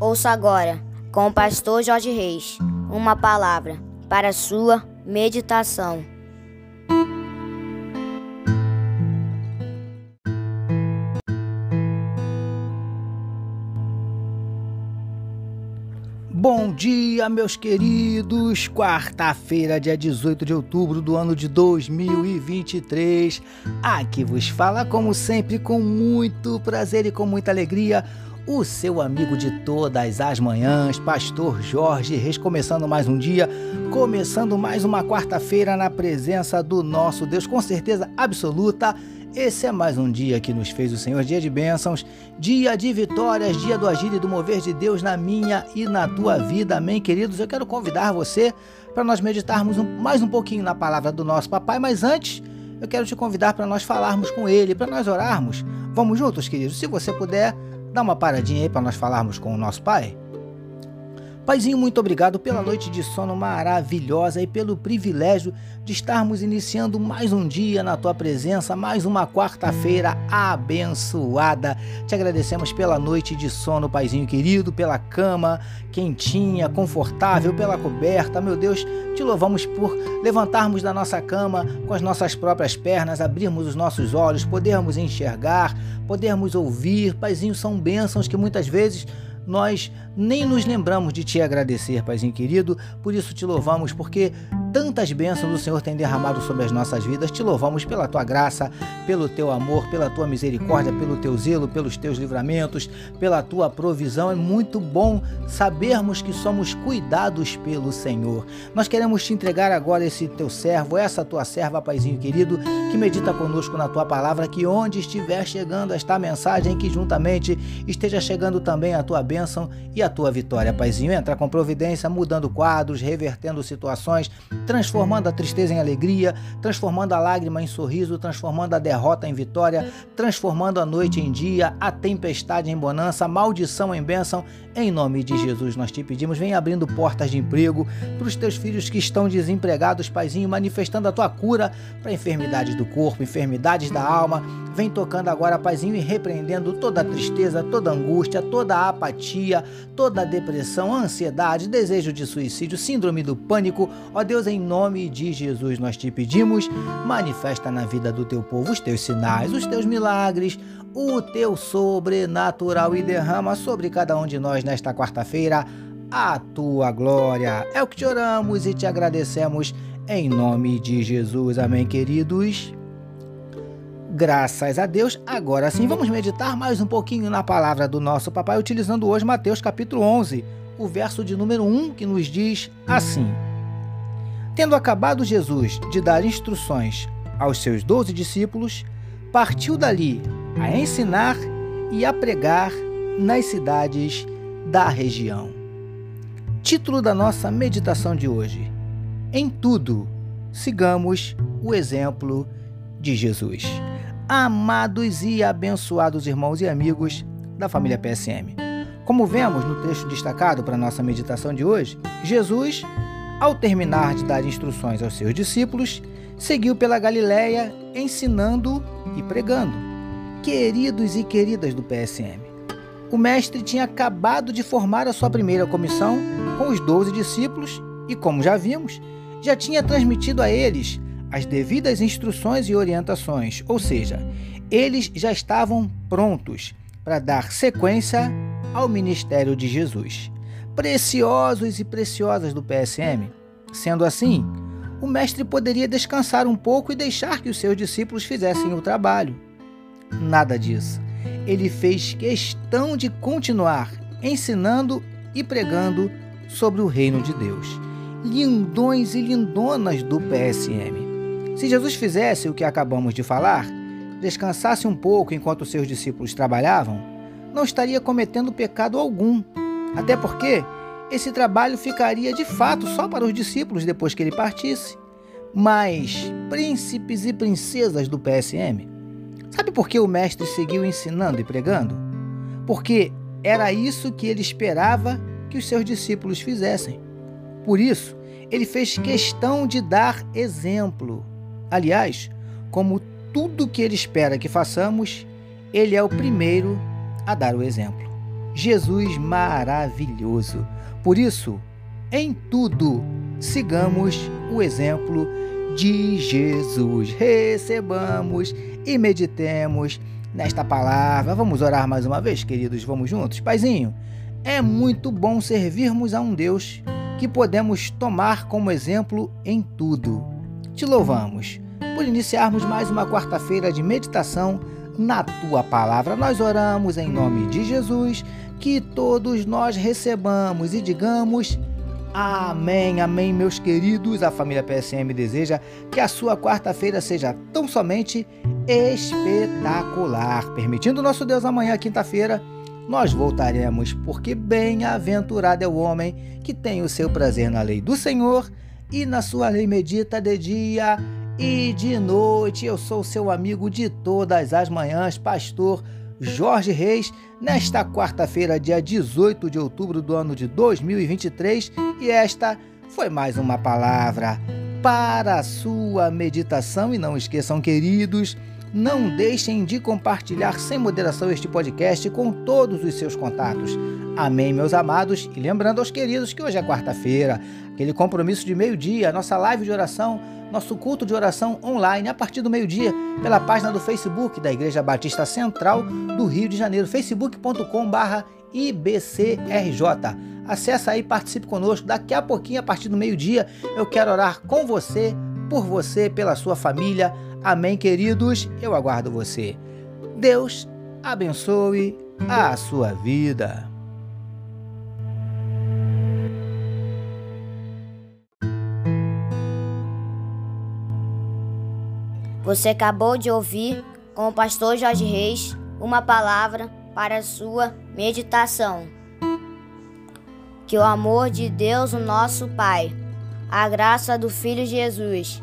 Ouça agora, com o pastor Jorge Reis, uma palavra para sua meditação. Bom dia, meus queridos! Quarta-feira, dia 18 de outubro do ano de 2023. Aqui vos fala, como sempre, com muito prazer e com muita alegria, o seu amigo de todas as manhãs, Pastor Jorge Reis, começando mais um dia, começando mais uma quarta-feira na presença do nosso Deus, com certeza absoluta. Esse é mais um dia que nos fez o Senhor, dia de bênçãos, dia de vitórias, dia do agir e do mover de Deus na minha e na tua vida. Amém, queridos? Eu quero convidar você para nós meditarmos mais um pouquinho na palavra do nosso papai, mas antes eu quero te convidar para nós falarmos com ele, para nós orarmos. Vamos juntos, queridos? Se você puder, Dá uma paradinha aí para nós falarmos com o nosso pai? Paizinho, muito obrigado pela noite de sono maravilhosa e pelo privilégio de estarmos iniciando mais um dia na tua presença, mais uma quarta-feira abençoada. Te agradecemos pela noite de sono, Paizinho querido, pela cama quentinha, confortável, pela coberta. Meu Deus, te louvamos por levantarmos da nossa cama com as nossas próprias pernas, abrirmos os nossos olhos, podermos enxergar, podermos ouvir. Paizinho, são bênçãos que muitas vezes nós nem nos lembramos de te agradecer, Paizinho querido, por isso te louvamos, porque tantas bênçãos o Senhor tem derramado sobre as nossas vidas. Te louvamos pela tua graça, pelo teu amor, pela tua misericórdia, pelo teu zelo, pelos teus livramentos, pela tua provisão. É muito bom sabermos que somos cuidados pelo Senhor. Nós queremos te entregar agora esse teu servo, essa tua serva, Paizinho querido, que medita conosco na tua palavra, que onde estiver chegando esta mensagem, que juntamente esteja chegando também a tua bênção e a tua vitória, Paizinho. Entra com providência, mudando quadros, revertendo situações, transformando a tristeza em alegria, transformando a lágrima em sorriso, transformando a derrota em vitória, transformando a noite em dia, a tempestade em bonança, a maldição em bênção. Em nome de Jesus nós te pedimos, vem abrindo portas de emprego para os teus filhos que estão desempregados, Paizinho, manifestando a tua cura para enfermidades do corpo, enfermidades da alma. Vem tocando agora, Paizinho, e repreendendo toda a tristeza, toda a angústia, toda a apatia, toda a depressão, ansiedade, desejo de suicídio, síndrome do pânico. Ó Deus, em nome de Jesus nós te pedimos, manifesta na vida do teu povo os teus sinais, os teus milagres, o teu sobrenatural e derrama sobre cada um de nós nesta quarta-feira a tua glória. É o que te oramos e te agradecemos em nome de Jesus. Amém, queridos. Graças a Deus, agora sim vamos meditar mais um pouquinho na palavra do nosso papai, utilizando hoje Mateus capítulo 11, o verso de número 1, que nos diz assim: Tendo acabado Jesus de dar instruções aos seus doze discípulos, partiu dali a ensinar e a pregar nas cidades da região. Título da nossa meditação de hoje: Em tudo, sigamos o exemplo de Jesus amados e abençoados irmãos e amigos da família PSM. Como vemos no texto destacado para nossa meditação de hoje, Jesus, ao terminar de dar instruções aos seus discípulos, seguiu pela Galiléia ensinando e pregando. Queridos e queridas do PSM, o mestre tinha acabado de formar a sua primeira comissão com os doze discípulos e, como já vimos, já tinha transmitido a eles as devidas instruções e orientações, ou seja, eles já estavam prontos para dar sequência ao ministério de Jesus. Preciosos e preciosas do PSM. Sendo assim, o mestre poderia descansar um pouco e deixar que os seus discípulos fizessem o trabalho. Nada disso. Ele fez questão de continuar ensinando e pregando sobre o reino de Deus. Lindões e lindonas do PSM. Se Jesus fizesse o que acabamos de falar, descansasse um pouco enquanto seus discípulos trabalhavam, não estaria cometendo pecado algum. Até porque esse trabalho ficaria de fato só para os discípulos depois que ele partisse. Mas, príncipes e princesas do PSM, sabe por que o mestre seguiu ensinando e pregando? Porque era isso que ele esperava que os seus discípulos fizessem. Por isso, ele fez questão de dar exemplo. Aliás, como tudo que ele espera que façamos, ele é o primeiro a dar o exemplo. Jesus maravilhoso. Por isso, em tudo, sigamos o exemplo de Jesus. Recebamos e meditemos nesta palavra. Vamos orar mais uma vez, queridos? Vamos juntos? Paizinho, é muito bom servirmos a um Deus que podemos tomar como exemplo em tudo. Te louvamos por iniciarmos mais uma quarta-feira de meditação na tua palavra. Nós oramos em nome de Jesus, que todos nós recebamos e digamos. Amém, amém, meus queridos. A família PSM deseja que a sua quarta-feira seja tão somente espetacular. Permitindo nosso Deus, amanhã, quinta-feira, nós voltaremos, porque bem-aventurado é o homem que tem o seu prazer na lei do Senhor e na sua lei medita de dia e de noite. Eu sou seu amigo de todas as manhãs, pastor Jorge Reis, nesta quarta-feira, dia 18 de outubro do ano de 2023, e esta foi mais uma palavra para a sua meditação. E não esqueçam, queridos, não deixem de compartilhar sem moderação este podcast com todos os seus contatos. Amém, meus amados. E lembrando aos queridos que hoje é quarta-feira, aquele compromisso de meio-dia, nossa live de oração, nosso culto de oração online a partir do meio-dia, pela página do Facebook da Igreja Batista Central do Rio de Janeiro, facebook.com/ibcrj. Acesse aí, participe conosco. Daqui a pouquinho, a partir do meio-dia, eu quero orar com você, por você, pela sua família Amém, queridos? Eu aguardo você. Deus abençoe a sua vida. Você acabou de ouvir com o pastor Jorge Reis uma palavra para a sua meditação. Que o amor de Deus, o nosso Pai, a graça do Filho Jesus